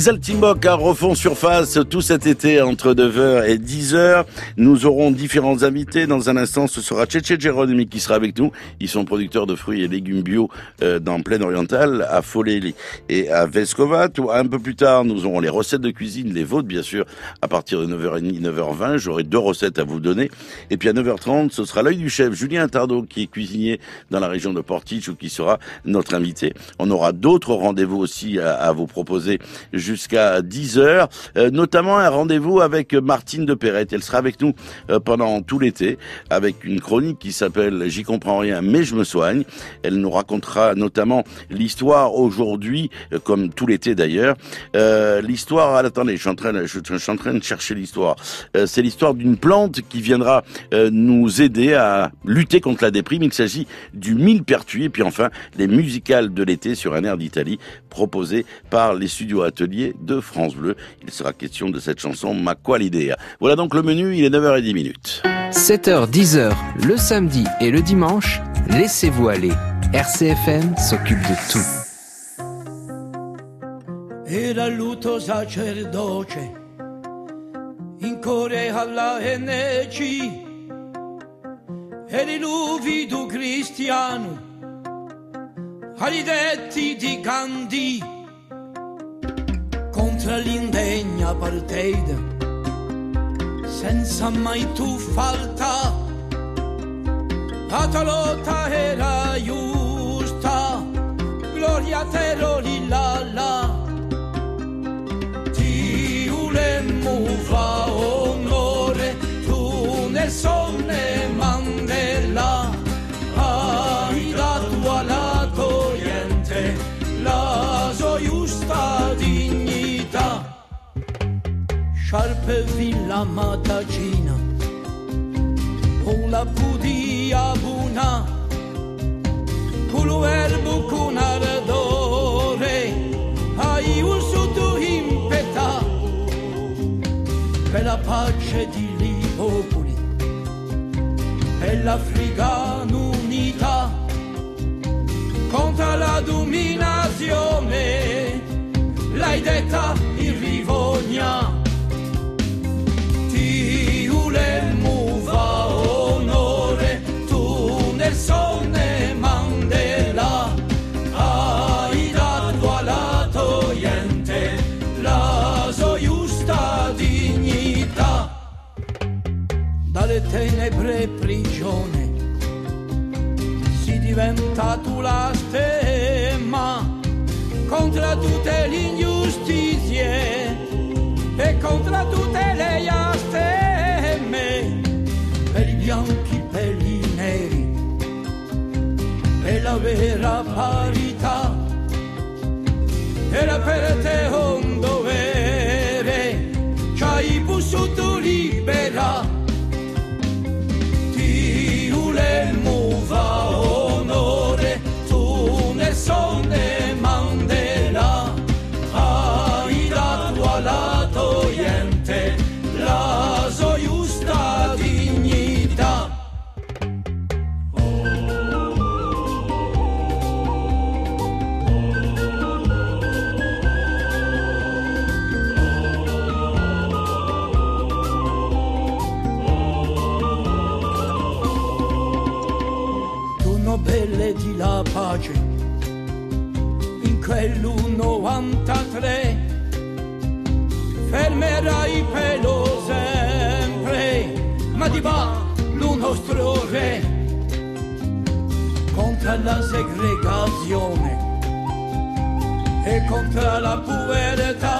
Les Altimbok à refond surface tout cet été entre 9h et 10h. Nous aurons différents invités. Dans un instant, ce sera Tchétché Jéronimi qui sera avec nous. Ils sont producteurs de fruits et légumes bio euh, dans Plaine Orientale, à Follet et à Vescovat. Un peu plus tard, nous aurons les recettes de cuisine, les vôtres bien sûr, à partir de 9h30, 9h20. J'aurai deux recettes à vous donner. Et puis à 9h30, ce sera l'œil du chef, Julien Tardot, qui est cuisinier dans la région de Portich ou qui sera notre invité. On aura d'autres rendez-vous aussi à vous proposer jusqu'à 10 heures, euh, notamment un rendez-vous avec Martine de Perrette. Elle sera avec nous euh, pendant tout l'été avec une chronique qui s'appelle J'y comprends rien mais je me soigne. Elle nous racontera notamment l'histoire aujourd'hui, euh, comme tout l'été d'ailleurs, l'histoire, attendez, je suis en train, je, suis en train de chercher l'histoire. C'est l'histoire d'une plante qui viendra nous aider à lutter contre la déprime. Il s'agit du millepertuis et puis enfin les musicales de l'été sur un air d'Italie proposé par les studios ateliers de France Bleu. Il sera question de cette chanson Ma l'idée Voilà donc le menu, il est 9h10 minutes. 7h, 10h, le samedi et le dimanche, laissez-vous aller. RCFM s'occupe de tout. Era luto sacerdoce, in core alla NC, eri luvido cristiano, detti di Gandhi contro l'indegna parteida, senza mai tu falta. La lotta era giusta, gloria a te la la. șarpe vin la matacina. Con la pudia buna Cu l'uerbu con ardore. Ai un suto in Per la pace di Libopoli. E l'africana unita contro la dominazione. L'hai detta in Rivogna tenebre prigione, si diventa tu la stemma contro tutte le ingiustizie e contro tutte le astemme, per i bianchi, per i neri, per la vera parità, era per te un e contro la pubertà. Tu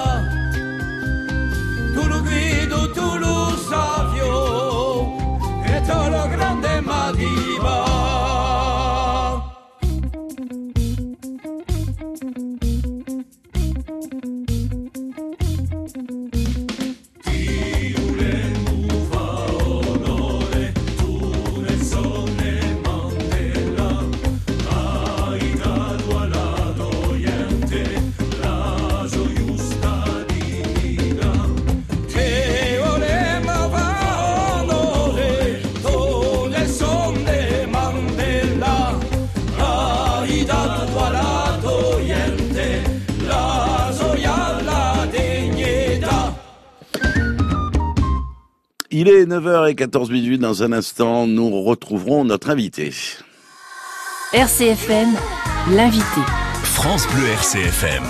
9h14 minutes. Dans un instant, nous retrouverons notre invité. RCFM, l'invité. France Bleu RCFM.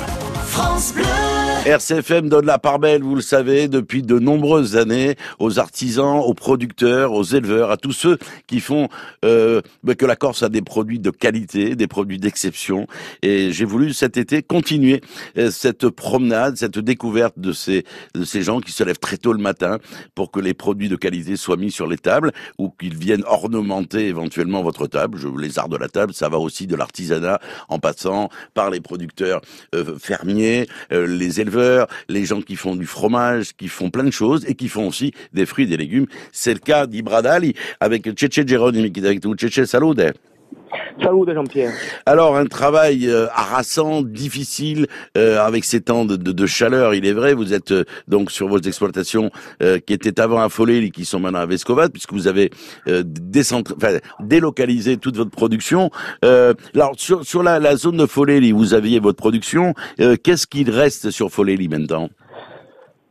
France Bleu. RCFM donne la part belle, vous le savez, depuis de nombreuses années aux artisans, aux producteurs, aux éleveurs, à tous ceux qui font euh, bah, que la Corse a des produits de qualité, des produits d'exception. Et j'ai voulu cet été continuer euh, cette promenade, cette découverte de ces de ces gens qui se lèvent très tôt le matin pour que les produits de qualité soient mis sur les tables ou qu'ils viennent ornementer éventuellement votre table. Je, les arts de la table, ça va aussi de l'artisanat en passant par les producteurs euh, fermiers, euh, les éleveurs les gens qui font du fromage, qui font plein de choses et qui font aussi des fruits et des légumes. C'est le cas d'Ibradali avec Cece Geronimi qui est avec nous. Cece, salute. Salut Jean-Pierre. Alors un travail euh, harassant, difficile, euh, avec ces temps de, de, de, chaleur, il est vrai. Vous êtes euh, donc sur vos exploitations qui étaient avant à Follet, qui sont maintenant à Vescovat, puisque vous avez enfin, délocalisé toute votre production. alors sur, sur la, la, zone de Follet, vous aviez votre production. Qu'est-ce qu'il reste sur Follet maintenant?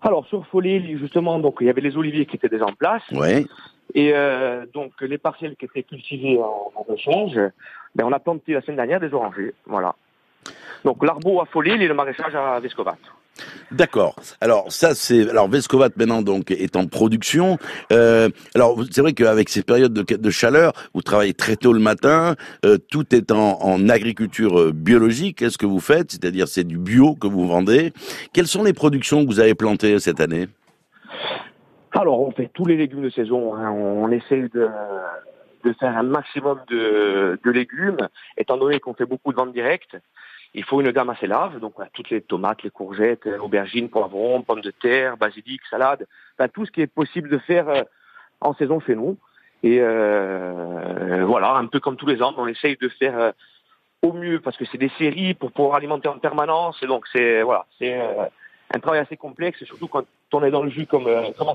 Alors sur Follet, justement, donc il y avait les oliviers qui étaient déjà en place. Ouais. Et euh, donc les parcelles qui étaient cultivées en, en échange, ben, on a planté la semaine dernière des orangers. Voilà. Donc l'arbo à Follet et le maraîchage à Vescovat. D'accord. Alors ça c'est alors Vescovat maintenant donc est en production. Euh, alors c'est vrai qu'avec ces périodes de, de, chaleur, vous travaillez très tôt le matin. Euh, tout est en, en agriculture euh, biologique. Qu'est-ce que vous faites? C'est-à-dire c'est du bio que vous vendez. Quelles sont les productions que vous avez plantées cette année? Alors, on fait tous les légumes de saison. Hein. On, essaie de, de, faire un maximum de, de légumes, étant donné qu'on fait beaucoup de ventes directes. Il faut une gamme assez large, donc on a toutes les tomates, les courgettes, aubergines, poivrons, pommes de terre, basilic, salade, tout ce qui est possible de faire euh, en saison chez nous. Et euh, voilà, un peu comme tous les ans, on essaye de faire euh, au mieux parce que c'est des séries pour pouvoir alimenter en permanence. Et donc c'est voilà, c'est euh, un travail assez complexe, surtout quand on est dans le jus comme euh, comme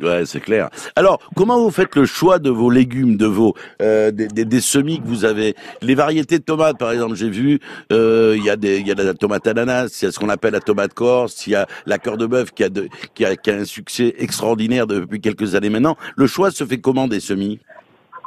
Ouais, c'est clair. Alors, comment vous faites le choix de vos légumes, de vos euh, des, des, des, semis que vous avez? Les variétés de tomates, par exemple, j'ai vu, euh, il y a des il y a la tomate ananas, il y a ce qu'on appelle la tomate corse, il y a la cœur de bœuf qui a de, qui a qui a un succès extraordinaire depuis quelques années maintenant. Le choix se fait comment des semis?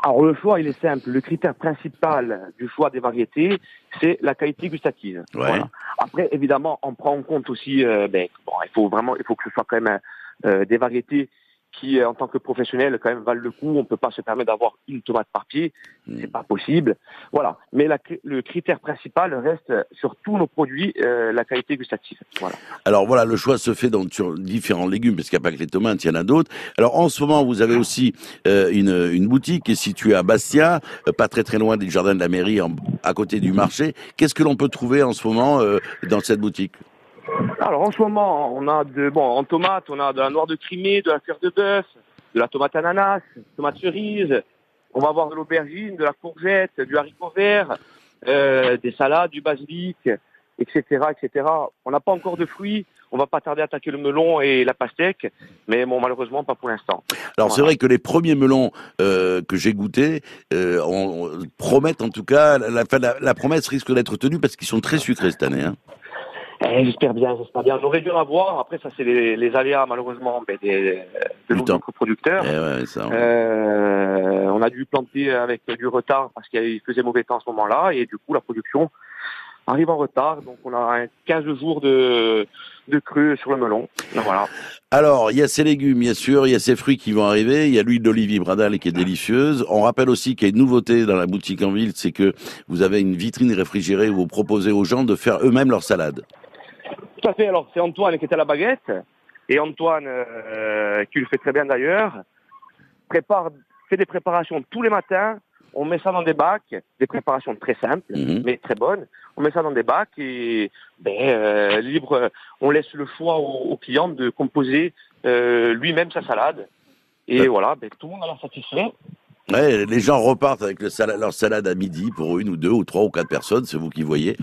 Alors le choix, il est simple. Le critère principal du choix des variétés, c'est la qualité gustative. Ouais. Voilà. Après, évidemment, on prend en compte aussi, euh, ben, bon, il faut vraiment, il faut que ce soit quand même euh, des variétés qui, en tant que professionnel, quand même valent le coup. On peut pas se permettre d'avoir une tomate par pied, Hmm. c'est pas possible. Voilà. Mais la, le critère principal reste sur tous nos produits euh, la qualité gustative. Voilà. Alors voilà, le choix se fait donc sur différents légumes, parce qu'il n'y a pas que les tomates, il y en a d'autres. Alors en ce moment, vous avez aussi euh, une, une boutique qui est située à Bastia, euh, pas très très loin du jardin de la mairie, en, à côté du marché. Qu'est-ce que l'on peut trouver en ce moment euh, dans cette boutique? Alors en ce moment, on a de bon en tomate, on a de la noire de Crimée, de la cœur de bœuf, de la tomate ananas, tomate cerise. On va avoir de l'aubergine, de la courgette, du haricot vert, euh, des salades, du basilic, etc., etc. On n'a pas encore de fruits. On va pas tarder à attaquer le melon et la pastèque, mais bon malheureusement pas pour l'instant. Alors c'est vrai que les premiers melons euh, que j'ai goûtés euh, on, on promettent en tout cas la, la, la promesse risque d'être tenue parce qu'ils sont très sucrés cette année. Hein. Eh, j'espère bien, j'espère bien. J'aurais dû avoir. Après, ça, c'est les, les, aléas, malheureusement, ben, des, de nos producteurs. Eh ouais, ça, euh, on a dû planter avec du retard parce qu'il faisait mauvais temps à ce moment-là. Et du coup, la production arrive en retard. Donc, on a 15 jours de, de creux sur le melon. Donc, voilà. Alors, il y a ces légumes, bien sûr, il y a ces fruits qui vont arriver, il y a l'huile d'olivier Bradal qui est délicieuse. On rappelle aussi qu'il y a une nouveauté dans la boutique en ville, c'est que vous avez une vitrine réfrigérée où vous proposez aux gens de faire eux-mêmes leur salade. Tout à fait. Alors, c'est Antoine qui est à la baguette. Et Antoine, euh, qui le fait très bien d'ailleurs, prépare, fait des préparations tous les matins. On met ça dans des bacs, des préparations très simples, Mhm. mmh. mais très bonnes. On met ça dans des bacs et ben, euh, libre, on laisse le choix au, au client de composer euh, lui-même sa salade. Et voilà, ben, tout le monde a l'air satisfait. Ouais, les gens repartent avec leur salade à midi pour une ou deux ou trois ou quatre personnes, c'est vous qui voyez.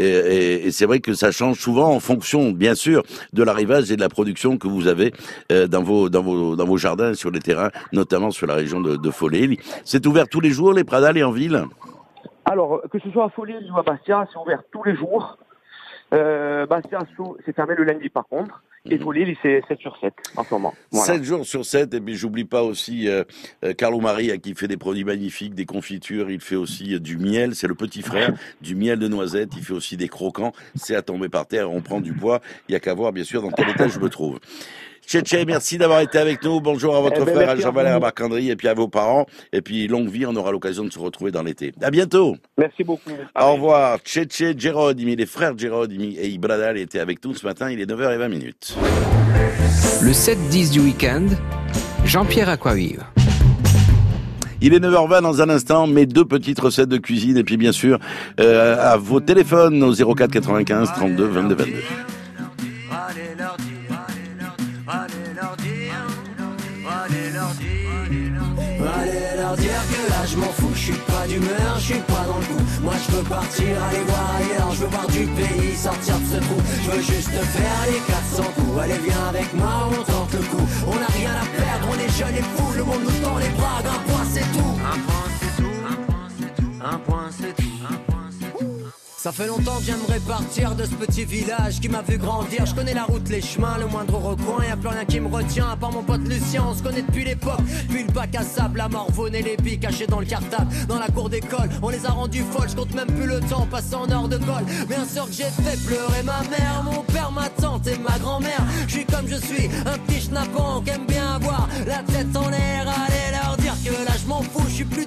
Et, et, et c'est vrai que ça change souvent en fonction, bien sûr, de l'arrivage et de la production que vous avez euh, dans vos dans vos dans vos jardins, sur les terrains, notamment sur la région de, de. C'est ouvert tous les jours, les Pradales et en ville. Alors, que ce soit à Follet ou à Bastia, c'est ouvert tous les jours. Euh, Bastia, c'est fermé le lundi par contre. Et il faut les laisser 7 sur 7 en ce moment. Voilà. 7 jours sur 7, et puis j'oublie pas aussi euh, euh, Carlo Maria qui fait des produits magnifiques, des confitures, il fait aussi euh, du miel, c'est le petit frère, du miel de noisette, il fait aussi des croquants, c'est à tomber par terre, on prend du poids, il y a qu'à voir bien sûr dans quel état je me trouve. Tchétché, merci d'avoir été avec nous. Bonjour à votre Eh ben, frère à Jean-Valère vous. Marc-André et puis à vos parents. Et puis longue vie, on aura l'occasion de se retrouver dans l'été. À bientôt. Merci beaucoup. Au revoir. Tchétché, Gérodimi, les frères Gérodimi et Ibradal étaient avec nous ce matin. Il est 9h20 minutes. Le 7-10 du week-end, Jean-Pierre Aquavive. Il est 9h20 dans un instant, mes deux petites recettes de cuisine et puis bien sûr euh, à vos téléphones au 04 95 32 22 22. Je suis pas d'humeur, je suis pas dans le coup. Moi je veux partir, aller voir ailleurs, je veux voir du pays, sortir de ce trou. Je veux juste faire les 400 coups. Allez viens avec moi, on tente le coup. On n'a rien à perdre, on est jeunes et fous, le monde nous tend les bras, un point c'est tout. Un point c'est tout, un point c'est tout, un point c'est tout, Ça fait longtemps que j'aimerais partir de ce petit village qui m'a vu grandir. Je connais la route, les chemins, le moindre recoin. Y a plus rien qui me retient à part mon pote Lucien. On se connaît depuis l'époque. Puis le bac à sable, la morvonne et les billes cachés dans le cartable. Dans la cour d'école, on les a rendus folles. Je compte même plus le temps passé en heure de colle. Bien sûr que j'ai fait pleurer ma mère, mon père, ma tante et ma grand-mère. Je suis comme je suis, un petit schnappant qui aime bien avoir la tête en l'air. Allez leur dire que là je m'en fous. Je suis plus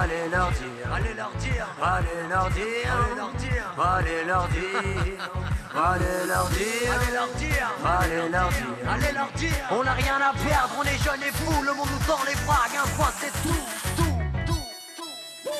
allez leur dire, allez leur dire, allez leur dire, allez leur dire, allez leur dire, allez leur dire, allez leur dire, allez leur dire. On n'a rien à perdre, on est jeunes et fous, le monde nous tend les bras, un point c'est tout.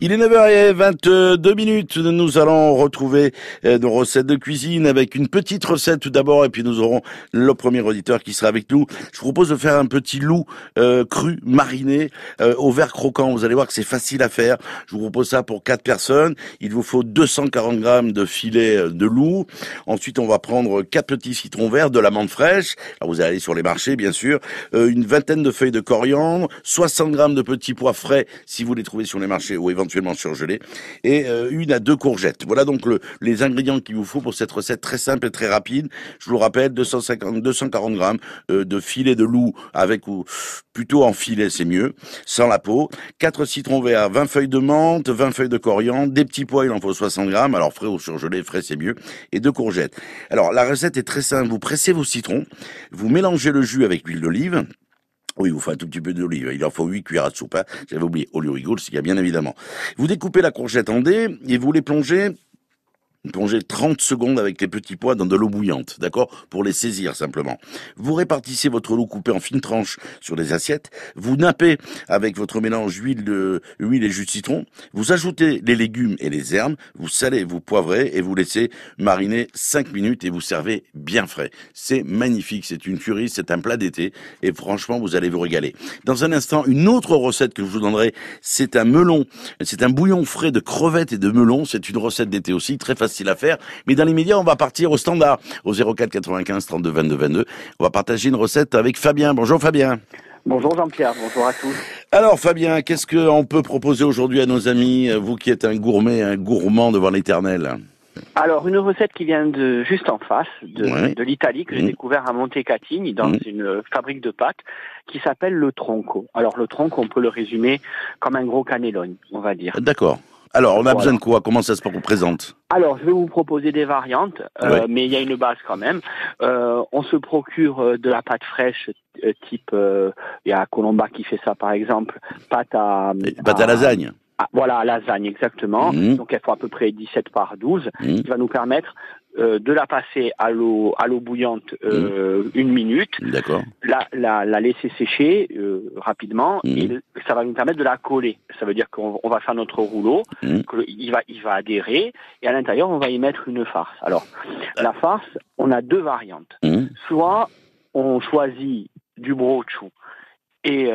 Il est 9h22 minutes. Nous allons retrouver euh, nos recettes de cuisine avec une petite recette tout d'abord et puis nous aurons le premier auditeur qui sera avec nous. Je vous propose de faire un petit loup euh, cru mariné euh, au verre croquant. Vous allez voir que c'est facile à faire. Je vous propose ça pour quatre personnes. Il vous faut 240 grammes de filet euh, de loup. Ensuite, on va prendre quatre petits citrons verts, de l'amande fraîche. Alors, vous allez aller sur les marchés, bien sûr. Euh, une vingtaine de feuilles de coriandre, 60 grammes de petits pois frais si vous les trouvez sur les marchés ou éventuellement surgelés, et euh, une à deux courgettes. Voilà donc le, les ingrédients qu'il vous faut pour cette recette très simple et très rapide. Je vous le rappelle, 250, 240 grammes euh, de filet de loup avec ou plutôt en filet, c'est mieux, sans la peau. 4 citrons verts, 20 feuilles de menthe, 20 feuilles de coriandre, des petits pois, il en faut 60 grammes. Alors frais ou surgelés, frais c'est mieux, et deux courgettes. Alors la recette est très simple. Vous pressez vos citrons, vous mélangez le jus avec l'huile d'olive. Oui, vous faites un tout petit peu d'olive. Il en faut 8 cuillères à soupe. Hein. J'avais oublié. Olive rigole, s'il y a bien évidemment. Vous découpez la courgette en dés et vous les plongez plongez 30 secondes avec les petits pois dans de l'eau bouillante, d'accord? Pour les saisir simplement. Vous répartissez votre loup coupé en fines tranches sur les assiettes. Vous nappez avec votre mélange huile de huile et jus de citron. Vous ajoutez les légumes et les herbes. Vous salez, vous poivrez et vous laissez mariner 5 minutes et vous servez bien frais. C'est magnifique, c'est une curie, c'est un plat d'été et franchement vous allez vous régaler. Dans un instant, une autre recette que je vous donnerai, c'est un melon, c'est un bouillon frais de crevettes et de melon. C'est une recette d'été aussi, très facile à faire. Mais dans les médias, on va partir au standard, au 04 95 32 22 22. On va partager une recette avec Fabien. Bonjour Fabien. Bonjour Jean-Pierre, bonjour à tous. Alors Fabien, qu'est-ce qu'on peut proposer aujourd'hui à nos amis, vous qui êtes un gourmet, un gourmand devant l'éternel? Alors, une recette qui vient de juste en face, de, Ouais. de l'Italie, que j'ai Mhm. découvert à Montecatini, dans Mhm. une fabrique de pâtes, qui s'appelle le tronco. Alors, le tronco, on peut le résumer comme un gros cannelloni, on va dire. D'accord. Alors, on a Voilà. besoin de quoi? Comment ça se présente Alors, je vais vous proposer des variantes, euh, Ouais. mais il y a une base quand même. Euh, on se procure euh, de la pâte fraîche, type, il y a Colomba qui fait ça par exemple, pâte à... Pâte à lasagne. à- voilà, lasagne exactement. Mhm. Donc, elle faut à peu près 17 par 12. Mhm. qui va nous permettre euh, de la passer à l'eau à l'eau bouillante euh, une minute, la, la, la laisser sécher euh, rapidement Mhm. et ça va nous permettre de la coller. Ça veut dire qu'on on va faire notre rouleau, que le- il va il va adhérer et à l'intérieur on va y mettre une farce. Alors la farce, on a deux variantes. Soit on choisit du brochou et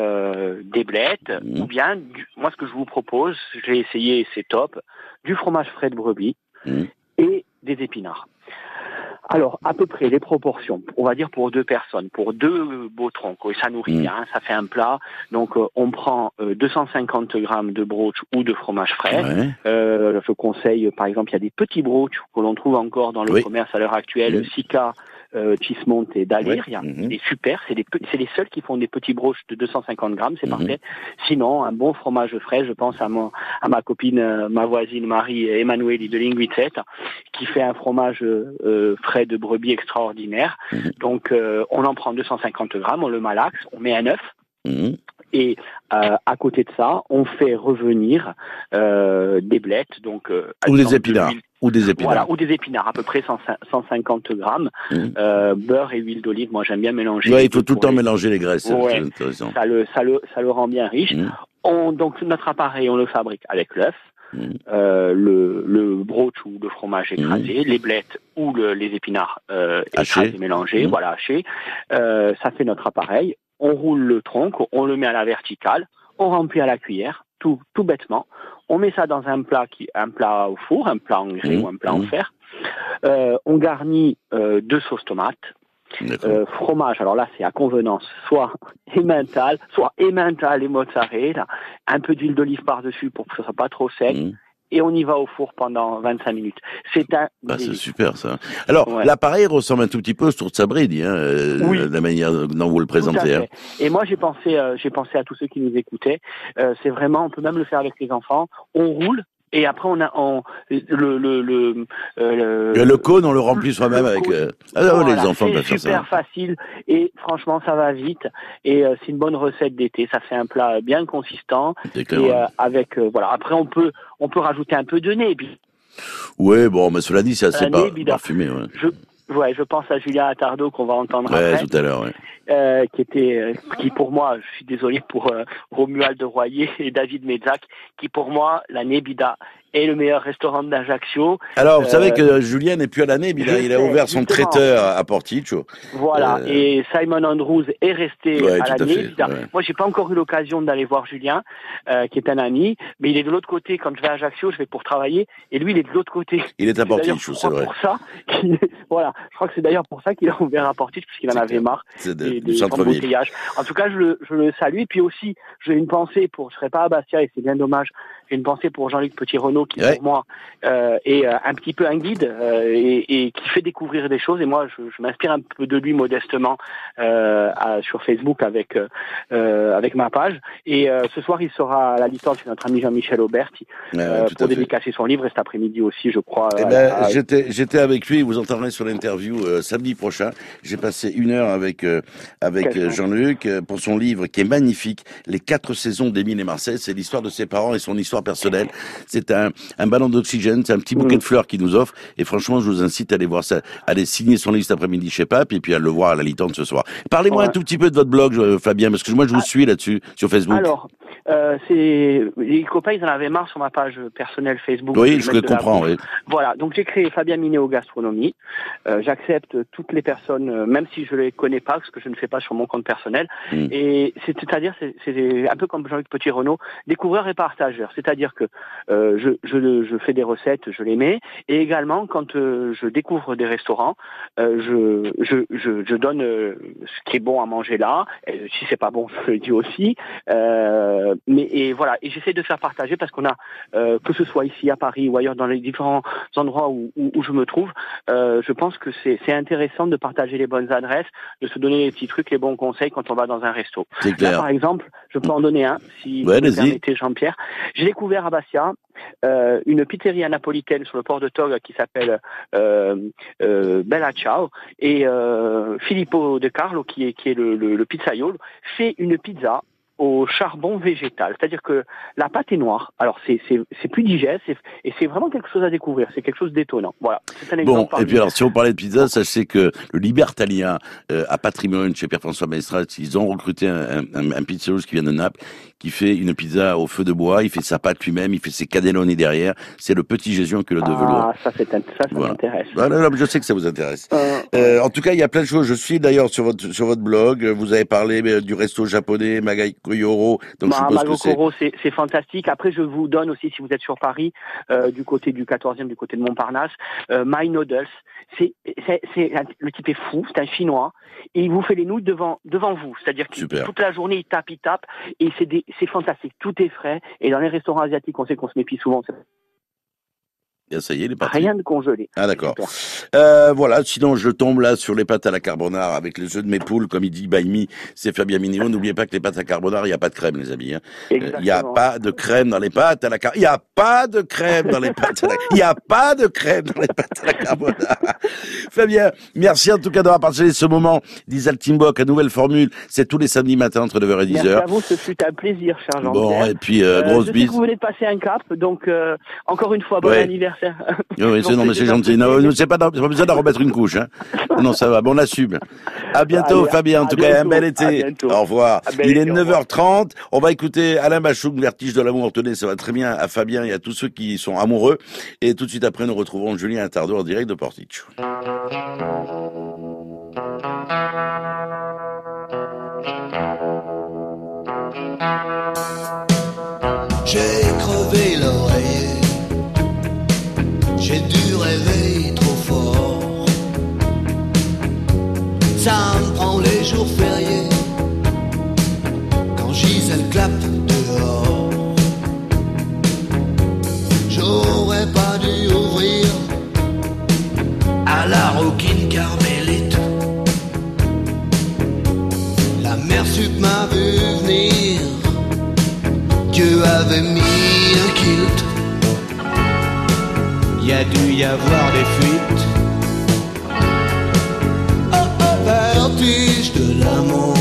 des blettes, ou bien du- moi ce que je vous propose, j'ai essayé c'est top, du fromage frais de brebis et des épinards. Alors, à peu près les proportions, on va dire pour deux personnes, pour deux beaux troncs, et ça nourrit Mm. bien, ça fait un plat. Donc, euh, on prend euh, 250 grammes de broach ou de fromage frais. Ouais. Euh, je conseille, par exemple, il y a des petits broach que l'on trouve encore dans le Oui. commerce à l'heure actuelle, Mm. Sika, euh, Chismont et Dalir. Ouais. Mhm. C'est super, c'est les, les seuls qui font des petits broches de 250 grammes, c'est Mhm. parfait. Sinon, un bon fromage frais, je pense à, mon, à ma copine, euh, ma voisine Marie Emmanueli de Linguicet, qui fait un fromage euh, frais de brebis extraordinaire. Mhm. Donc, euh, on en prend 250 grammes, on le malaxe, on met un œuf. Et euh, à côté de ça, on fait revenir euh, des blettes, donc euh, Ou des de épinards. Ou des épinards. Voilà, ou des épinards, à peu près 100 150 grammes, Mhm. euh, beurre et huile d'olive. Moi, j'aime bien mélanger. Ouais, il faut tout le temps les- mélanger les graisses. Ouais. Ça le, ça le, ça le rend bien riche. Mhm. On, donc notre appareil, on le fabrique avec l'œuf, Mhm. euh, le, le broach ou le fromage écrasé, les blettes ou le- les épinards euh, écrasés, mélangés, voilà hachés. Euh, ça fait notre appareil. On roule le tronc, on le met à la verticale, on remplit à la cuillère, tout, tout bêtement. On met ça dans un plat qui, un plat au four, un plat en grès Mhm. ou un plat en Mhm. fer. Euh, on garnit euh, de sauce tomate. Euh, fromage, alors là c'est à convenance, soit emmental, soit emmental et mozzarella, un peu d'huile d'olive par-dessus pour que ce soit pas trop sec, Mhm. Et on y va au four pendant 25 minutes. C'est un Ah, c'est super ça. Alors, Ouais. l'appareil ressemble un tout petit peu au Tour de Sabridi, hein, euh, Oui. la manière dont vous le présentez. hein. Et moi j'ai pensé, euh, j'ai pensé à tous ceux qui nous écoutaient. Euh, c'est vraiment, on peut même le faire avec les enfants. On roule. Et après, on a le le le, euh, Le, le cône, on le remplit soi-même avec. euh, Ah, Voilà, les enfants c'est peuvent faire super ça. facile et franchement ça va vite et euh, c'est une bonne recette d'été. Ça fait un plat bien consistant C'est et euh, avec voilà. Après on peut on peut rajouter un peu de nez. Ouais, bon, mais cela dit, c'est assez bidon. parfumé. Ouais, je ouais, je pense à Julien Attardo qu'on va entendre Ouais, après, tout à l'heure. Ouais. euh, qui était euh, qui pour moi, je suis désolé pour euh, Romuald de Royer et David Mezac, qui pour moi la Nebida est le meilleur restaurant d'Ajaccio. Alors, vous Euh, savez que Julien n'est plus à l'année, mais il il a ouvert son justement. traiteur à Porticcio. Voilà, Euh, et Simon Andrews est resté Ouais, à l'année. ouais. Moi, j'ai pas encore eu l'occasion d'aller voir Julien, euh, qui est un ami, mais il est de l'autre côté. Quand je vais à Ajaccio, je vais pour travailler, et lui, il est de l'autre côté. Il est à Porticcio, c'est vrai. pour ça. qu'il- voilà, je crois que c'est d'ailleurs pour ça qu'il a ouvert à Portage, parce qu'il en avait marre C'est de- des, du des embouteillages. En tout cas, je le, je le salue. Et puis aussi, j'ai une pensée pour, je serais pas à Bastia et c'est bien dommage, j'ai une pensée pour Jean-Luc Petit-Renault qui, Ouais. pour moi, euh, est euh, un petit peu un guide euh, et, et qui fait découvrir des choses. Et moi, je, je m'inspire un peu de lui modestement à- sur Facebook avec avec ma page. Et ce soir, il sera à la licence chez notre ami Jean-Michel Aubert Ouais, pour dédicacer son livre. Et cet après-midi aussi, je crois. Eh ben, à- j'étais, j'étais avec lui. Vous entendrez sur l'interview samedi prochain. J'ai passé une heure avec avec. Jean-Luc pour son livre qui est magnifique, Les quatre saisons d'Émile et Marcel. C'est l'histoire de ses parents et son histoire personnel. C'est un, un ballon d'oxygène, c'est un petit bouquet Mm. de fleurs qu'il nous offre. Et franchement, je vous incite à aller voir ça, à aller signer son livre cet après-midi chez Pape et puis à le voir à la litante ce soir. Parlez-moi Ouais. un tout petit peu de votre blog, euh, Fabien, parce que moi je vous Ah. suis là-dessus sur Facebook. Alors, euh, c'est les copains, ils en avaient marre sur ma page personnelle Facebook. oui, je comprends. Oui. Voilà, donc j'ai créé Fabien Minéo Gastronomie. Euh, J'accepte toutes les personnes, euh, même si je les connais pas, parce que je ne fais pas sur mon compte personnel. Mm. Et c'est- c'est-à-dire, c'est c'est un peu comme Jean-Luc Petit Renault, découvreur et partageur. C'est-à-dire que euh, je, je, je fais des recettes, je les mets, et également quand euh, je découvre des restaurants, euh, je, je, je, je donne ce qui est bon à manger là. Et si c'est pas bon, je le dis aussi. Euh, mais et voilà, et j'essaie de faire partager parce qu'on a euh, que ce soit ici à Paris ou ailleurs dans les différents endroits où, où, où je me trouve, euh, je pense que c'est intéressant de partager les bonnes adresses, de se donner les petits trucs, les bons conseils quand on va dans un resto. C'est Là, clair. par exemple, je peux en donner un, si Ouais, vous me permettez, Jean-Pierre. J'ai découvert à Bastia euh, une pizzeria napolitaine sur le port de Tog qui s'appelle euh, euh, Bella Ciao. Et euh, Filippo De Carlo, qui est, qui est le, le, le pizzaiolo, fait une pizza au charbon végétal. C'est-à-dire que la pâte est noire. Alors, c'est c'est- c'est plus digeste et c'est vraiment quelque chose à découvrir. C'est quelque chose d'étonnant. Voilà. C'est un exemple Bon, et puis alors, si on parlait de pizza, sachez que le Libertalia euh, à Patrimoine chez Pierre-François Maestrat, ils ont recruté un, un, un qui vient de Naples, qui fait une pizza au feu de bois, il fait sa pâte lui-même, il fait ses cannelloni derrière. C'est le petit Jésus en culotte de velours. Ah, ça, c'est un- ça, ça Voilà. m'intéresse. Voilà, là, je sais que ça vous intéresse. Euh, Euh, en tout cas, il y a plein de choses. Je suis d'ailleurs sur votre sur votre blog. Vous avez parlé du resto japonais Magai Donc je Bah, suppose que c'est. Fantastique. Après, je vous donne aussi, si vous êtes sur Paris, euh, du côté du 14e, du côté de Montparnasse, euh, My Noodles. C'est c'est- c'est un- le type est fou, c'est un chinois, et il vous fait les nouilles devant devant vous. C'est-à-dire que toute la journée, il tape, il tape, et c'est des- c'est fantastique. Tout est frais. Et dans les restaurants asiatiques, on sait qu'on se méfie souvent. Ah, ça y est, il est parti. rien de congelé. Ah d'accord. Euh, voilà, sinon je tombe là sur les pâtes à la carbonara avec les œufs de mes poules, comme il dit Baimi, c'est Fabien Minéo. N'oubliez pas que les pâtes à carbonara, il n'y a pas de crème, les amis. hein. Euh, Il n'y a pas de crème dans les pâtes à la carbonara. Il n'y a pas de crème dans les pâtes à la Il n'y a pas de crème dans les pâtes à la carbonara. Fabien, merci en tout cas d'avoir partagé ce moment d'Isaltimbok, à nouvelle formule. C'est tous les samedis matins entre 9h et Merci 10h. à vous, ce fut un plaisir, cher Jean-Pierre. Bon, et puis euh, Euh, grosse je sais bise. que vous venez de passer un cap, donc euh, encore une fois, bon Ouais. anniversaire. Oui, oui, c'est, non, mais c'est gentil. Non, c'est pas, besoin d'en remettre une couche, hein. Non, ça va. Bon, on assume. À bientôt, Allez, Fabien. En tout cas, un bel été. Au revoir. Il est été, au revoir. 9h30. On va écouter Alain Bachouk, Vertige de l'amour. Tenez, ça va très bien à Fabien et à tous ceux qui sont amoureux. Et tout de suite après, nous retrouverons Julien Tardo en direct de Portiche. J'ai j'ai dû rêver trop fort. Ça me prend les jours a dû y avoir des fuites. Oh oh, vertige de l'amour?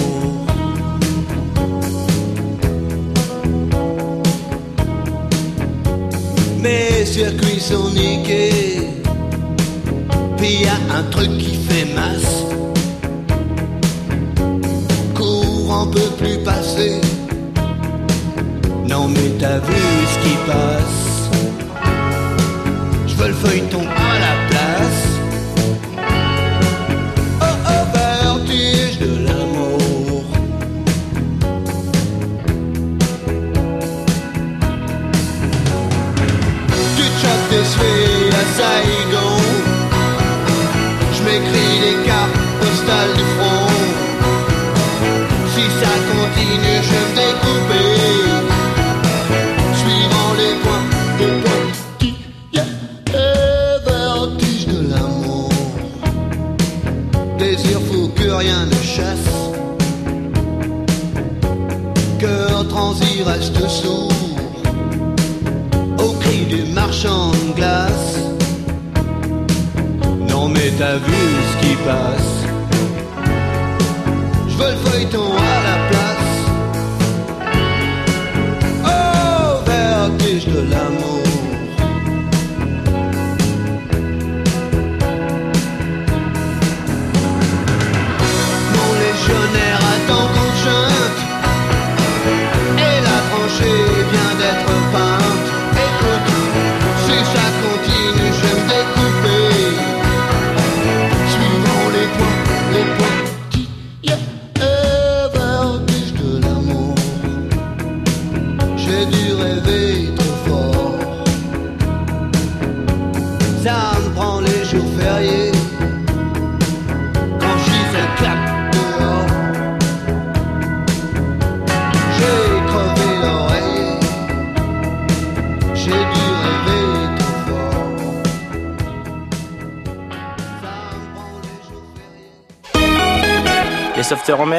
Mes circuits sont niqués. Puis y a un truc qui fait masse. Courant peut plus passer. Non mais t'as vu ce qui passe Le feuilleton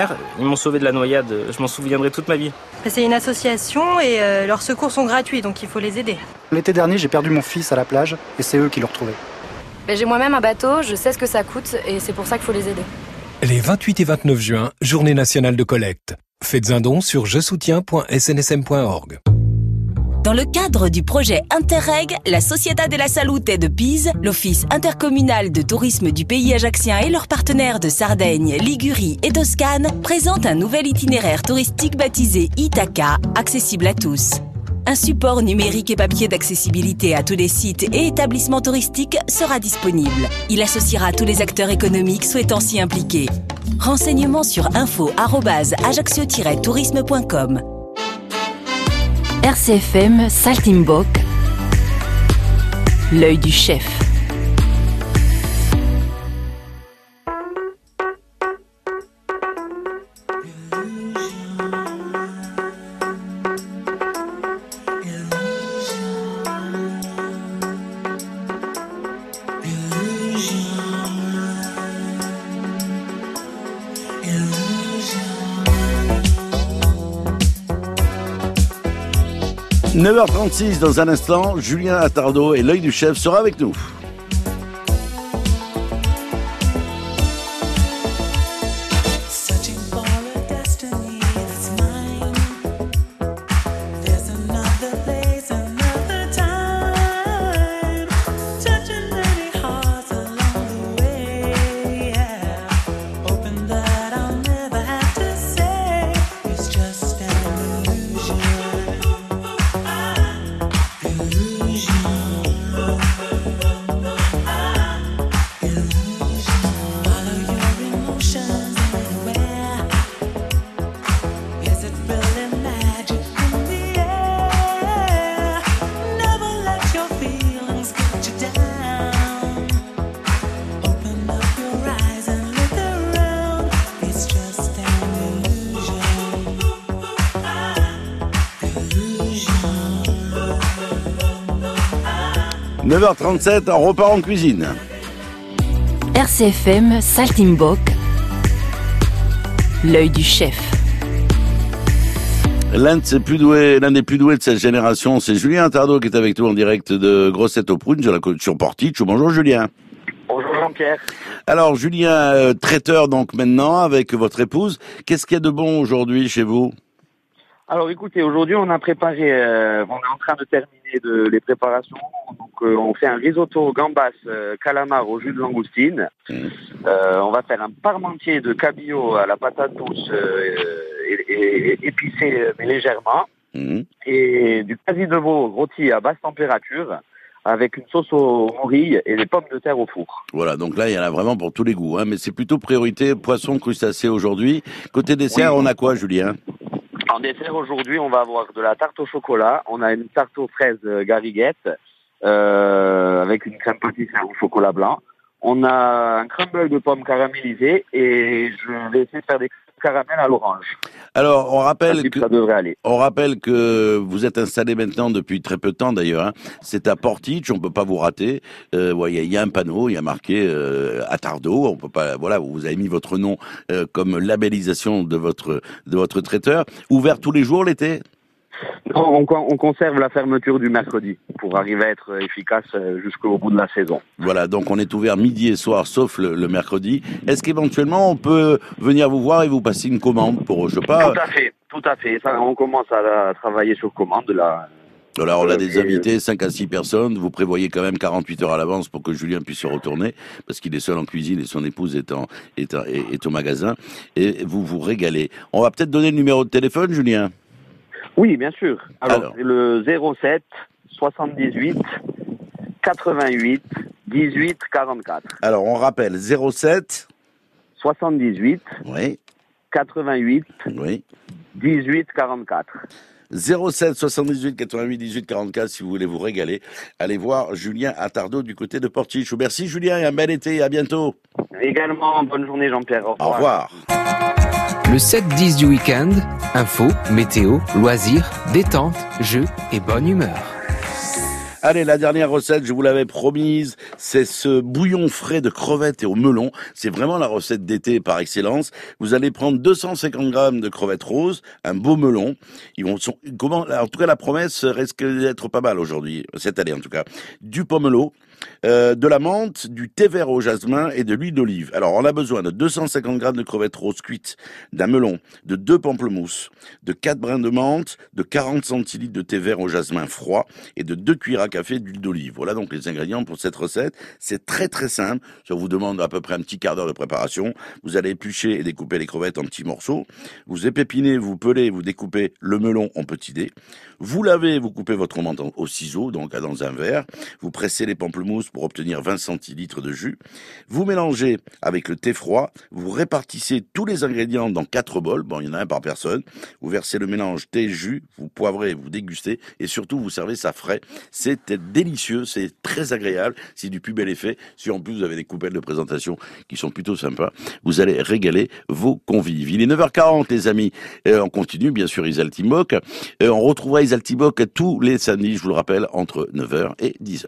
mer, ils m'ont sauvé de la noyade. Je m'en souviendrai toute ma vie. C'est une association et euh, leurs secours sont gratuits, donc il faut les aider. L'été dernier, j'ai perdu mon fils à la plage et c'est eux qui l'ont retrouvé. Ben, J'ai moi-même un bateau, je sais ce que ça coûte et c'est pour ça qu'il faut les aider. Les 28 et 29 juin, journée nationale de collecte. Faites un don sur je soutiens.snsm.org. Dans le cadre du projet Interreg, la Società della Salute de Pise, l'Office intercommunal de tourisme du pays ajaxien et leurs partenaires de Sardaigne, Ligurie et Toscane présentent un nouvel itinéraire touristique baptisé Ithaca, accessible à tous. Un support numérique et papier d'accessibilité à tous les sites et établissements touristiques sera disponible. Il associera tous les acteurs économiques souhaitant s'y impliquer. Renseignements sur info-ajaccio-tourisme.com RCFM Saltimbok, l'œil du chef. « 9h36 dans un instant, Julien Attardo et l'œil du chef sera avec nous. 9h37, on repart en cuisine. RCFM Saltimbok, l'œil du chef. L'un de ses plus doués, l'un des plus doués de cette génération, c'est Julien Tardo qui est avec nous en direct de Grossette aux Prunes sur la sur Portich. Bonjour Julien. Bonjour Jean-Pierre. Alors Julien, euh, traiteur donc maintenant avec votre épouse. Qu'est-ce qu'il y a de bon aujourd'hui chez vous? Alors écoutez, aujourd'hui on a préparé, euh, on est en train de terminer de, les préparations. Donc euh, on fait un risotto gambas euh, calamar au jus de langoustine. Euh, on va faire un parmentier de cabillaud à la patate douce et, et- et épicé euh, mais légèrement. Mhm. Et du quasi de veau rôti à basse température avec une sauce aux morilles et des pommes de terre au four. Voilà, donc là il y en a vraiment pour tous les goûts, hein, mais c'est plutôt priorité poisson crustacé aujourd'hui. Côté dessert, Oui. on a quoi Julien? En dessert aujourd'hui, on va avoir de la tarte au chocolat. On a une tarte aux fraises euh, gariguette euh, avec une crème pâtissière au chocolat blanc. On a un crumble de pommes caramélisées et je vais essayer de faire des caramels à l'orange. Alors, on rappelle que ça devrait aller. on rappelle que vous êtes installé maintenant depuis très peu de temps d'ailleurs. hein. C'est à Portich, on peut pas vous rater. Euh, ouais, Il y, a- il y a un panneau, il y a marqué euh, Attardo. On peut pas. Voilà, vous avez mis votre nom euh, comme labellisation de votre de votre traiteur. Ouvert tous les jours l'été? Non, on, con- on conserve la fermeture du mercredi pour arriver à être efficace euh, jusqu'au bout de la saison. Voilà, donc on est ouvert midi et soir, sauf le, le mercredi. Est-ce qu'éventuellement on peut venir vous voir et vous passer une commande pour, je sais pas. Tout à fait, tout à fait. Ça, on commence à, à travailler sur commande là. Voilà, on a des Et- invités, 5 à 6 personnes. Vous prévoyez quand même 48 heures à l'avance pour que Julien puisse se retourner, parce qu'il est seul en cuisine et son épouse est, en, est, en- est- est au magasin. Et vous vous régalez. On va peut-être donner le numéro de téléphone, Julien? Oui, bien sûr. Alors, Alors. c'est le 07 78 88 18 44. Alors, on rappelle 07 78 oui, 88 oui. 18 44. 07 78 88 18 44 si vous voulez vous régaler. Allez voir Julien Attardo du côté de Portichou. Merci Julien et un bel été. À bientôt. Également, bonne journée Jean-Pierre. Au Au revoir. Le 7-10 du week-end, info, météo, loisirs, détente, jeux et bonne humeur. Allez, la dernière recette, je vous l'avais promise, c'est ce bouillon frais de crevettes et au melon. C'est vraiment la recette d'été par excellence. Vous allez prendre 250 grammes de crevettes roses, un beau melon. Ils vont, sont, comment, en tout cas, la promesse risque d'être pas mal aujourd'hui, cette année en tout cas. Du pomelo, euh, de la menthe, du thé vert au jasmin et de l'huile d'olive. Alors, on a besoin de 250 grammes de crevettes roses cuites, d'un melon, de deux pamplemousses, de 4 brins de menthe, de 40 centilitres de thé vert au jasmin froid et de 2 cuillères à café d'huile d'olive. Voilà donc les ingrédients pour cette recette. C'est très très simple. Ça vous demande à peu près un petit quart d'heure de préparation. Vous allez éplucher et découper les crevettes en petits morceaux. Vous épépinez, vous pelez, vous découpez le melon en petits dés. Vous lavez, vous coupez votre menthe en- au ciseau, donc dans un verre. Vous pressez les pamplemousses pour obtenir 20 centilitres de jus. Vous mélangez avec le thé froid. Vous répartissez tous les ingrédients dans quatre bols. Bon, il y en a un par personne. Vous versez le mélange thé-jus. Vous poivrez, vous dégustez. Et surtout, vous servez ça frais. C'est délicieux. C'est très agréable. C'est du plus bel effet. Si en plus vous avez des coupelles de présentation qui sont plutôt sympas, vous allez régaler vos convives. Il est 9h40, les amis. Euh, on continue, bien sûr, Isal Timok. Euh, on retrouvera Isal Timok tous les samedis, je vous le rappelle, entre 9h et 10h.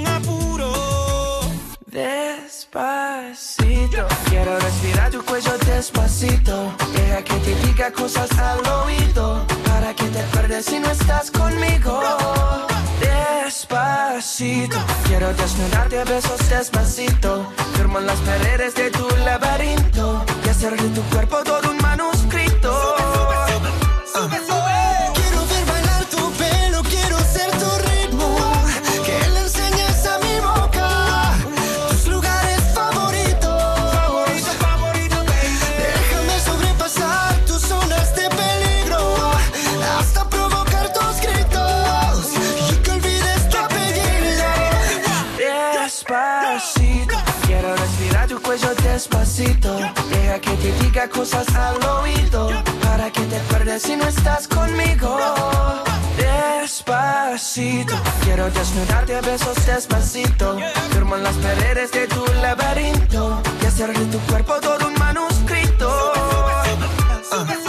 Despacito, quiero respirar tu cuello despacito. Deja que te diga cosas al oído. Para que te acuerdes si no estás conmigo. Despacito, quiero desnudarte a besos despacito. Firmo en las paredes de tu laberinto. Y hacer de tu cuerpo todo un manuscrito. Quiero cosas al oído. Para que te acuerdes si no estás conmigo. Despacito, quiero desnudarte a besos despacito. Firmo en las paredes de tu laberinto. Y hacer de tu cuerpo todo un manuscrito. Quiero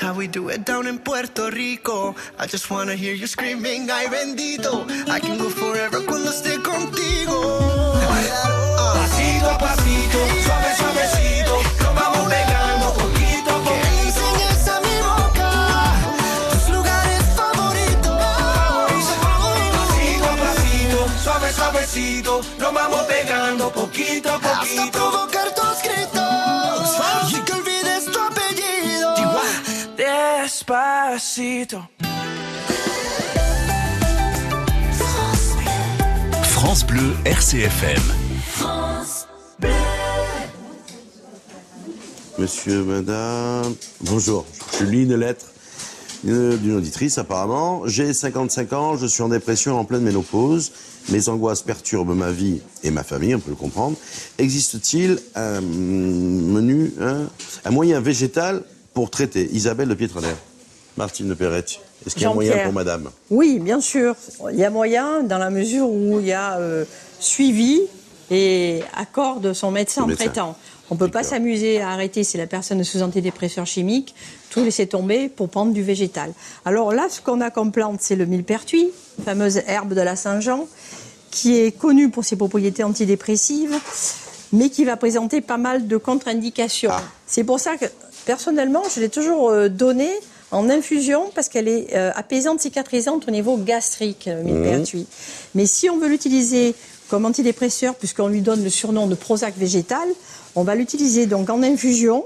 How we do it down in Puerto Rico. I just wanna hear you screaming, ay bendito. I can go forever cuando esté contigo. Pasito a pasito, suave, suavecito, nos vamos pegando poquito a Que le enseñes a mi boca tus lugares favoritos. Pasito a pasito, suave, suavecito, nos vamos pegando poquito a poquito. Despacito. France Bleu RCFM. Monsieur, madame, bonjour. Je lis une lettre d'une auditrice apparemment. J'ai 55 ans, je suis en dépression en pleine ménopause. Mes angoisses perturbent ma vie et ma famille, on peut le comprendre. Existe-t-il un menu, un, un moyen végétal pour traiter? Isabelle de Pietrener Martine de Perrette, est-ce qu'il y a moyen pour madame? Oui, bien sûr. Il y a moyen dans la mesure où il y a euh, suivi et accord de son médecin Le médecin. traitant. On peut pas s'amuser à arrêter si la personne est sous antidépresseur chimique, tout laisser tomber pour prendre du végétal. Alors là, ce qu'on a comme plante, c'est le millepertuis, fameuse herbe de la Saint-Jean, qui est connue pour ses propriétés antidépressives, mais qui va présenter pas mal de contre-indications. C'est pour ça que, personnellement, je l'ai toujours euh, donnée en infusion parce qu'elle est euh, apaisante, cicatrisante au niveau gastrique, le millepertuis. Mais si on veut l'utiliser comme antidépresseur, puisqu'on lui donne le surnom de Prozac végétal, on va l'utiliser donc en infusion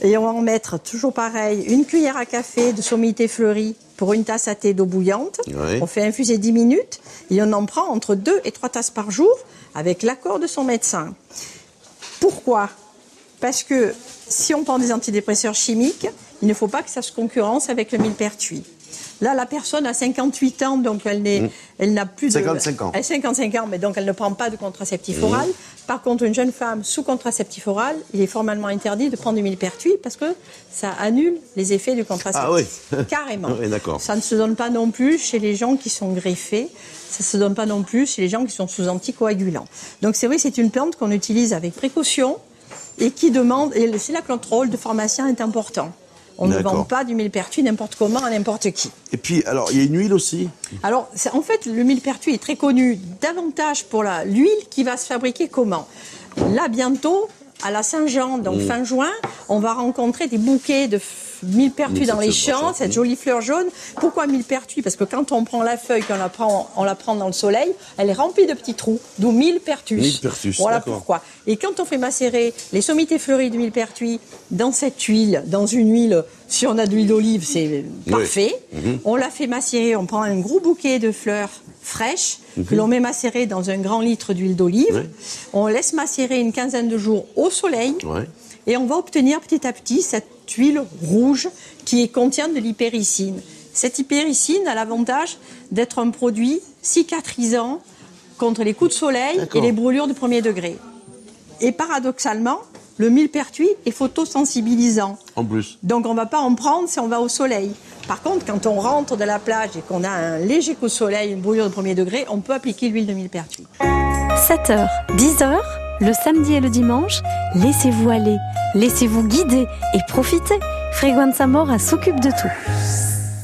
et on va en mettre toujours pareil une cuillère à café de sommité fleurie pour une tasse à thé d'eau bouillante. On fait infuser 10 minutes et on en prend entre 2 et 3 tasses par jour avec l'accord de son médecin. Pourquoi? Parce que si on prend des antidépresseurs chimiques, il ne faut pas que ça se concurrence avec le millepertuis. Là, la personne a 58 ans, donc elle n'est- Mmh. elle n'a plus de... 55 ans. Elle a 55 ans, mais donc elle ne prend pas de contraceptif Mmh. oral. Par contre, une jeune femme sous contraceptif oral, il est formellement interdit de prendre du millepertuis parce que ça annule les effets du contraceptif. Ah oui. Carrément. Oui, d'accord. Ça ne se donne pas non plus chez les gens qui sont greffés. Ça ne se donne pas non plus chez les gens qui sont sous anticoagulants. Donc c'est vrai, c'est une plante qu'on utilise avec précaution et qui demande, et c'est là que notre rôle de pharmacien est important. On ne vend pas du millepertuis n'importe comment à n'importe qui. Et puis, alors, il y a une huile aussi? Alors, en fait, le millepertuis est très connu davantage pour l'huile qui va se fabriquer comment? Là, bientôt, à la Saint-Jean, donc Mm. fin juin, on va rencontrer des bouquets de millepertuis dans les champs, cette jolie fleur jaune. Pourquoi millepertuis? Parce que quand on prend la feuille, qu'on la prend, on la prend dans le soleil, elle est remplie de petits trous, d'où millepertus. Millepertus, Voilà pourquoi. Et quand on fait macérer les sommités fleuries de millepertuis dans cette huile, dans une huile, si on a de l'huile d'olive, c'est parfait. Mhm. On la fait macérer, on prend un gros bouquet de fleurs fraîches Mhm. que l'on met macérer dans un grand litre d'huile d'olive. On laisse macérer une quinzaine de jours au soleil et on va obtenir petit à petit cette huile rouge qui contient de l'hypéricine. Cette hypéricine a l'avantage d'être un produit cicatrisant contre les coups de soleil et les brûlures de premier degré. Et paradoxalement, le millepertuis est photosensibilisant. En plus. Donc on ne va pas en prendre si on va au soleil. Par contre, quand on rentre de la plage et qu'on a un léger coup de soleil, une brûlure de premier degré, on peut appliquer l'huile de millepertuis. 7h, 10h, le samedi et le dimanche, laissez-vous aller, laissez-vous guider et profitez. Fréquence Mora s'occupe de tout.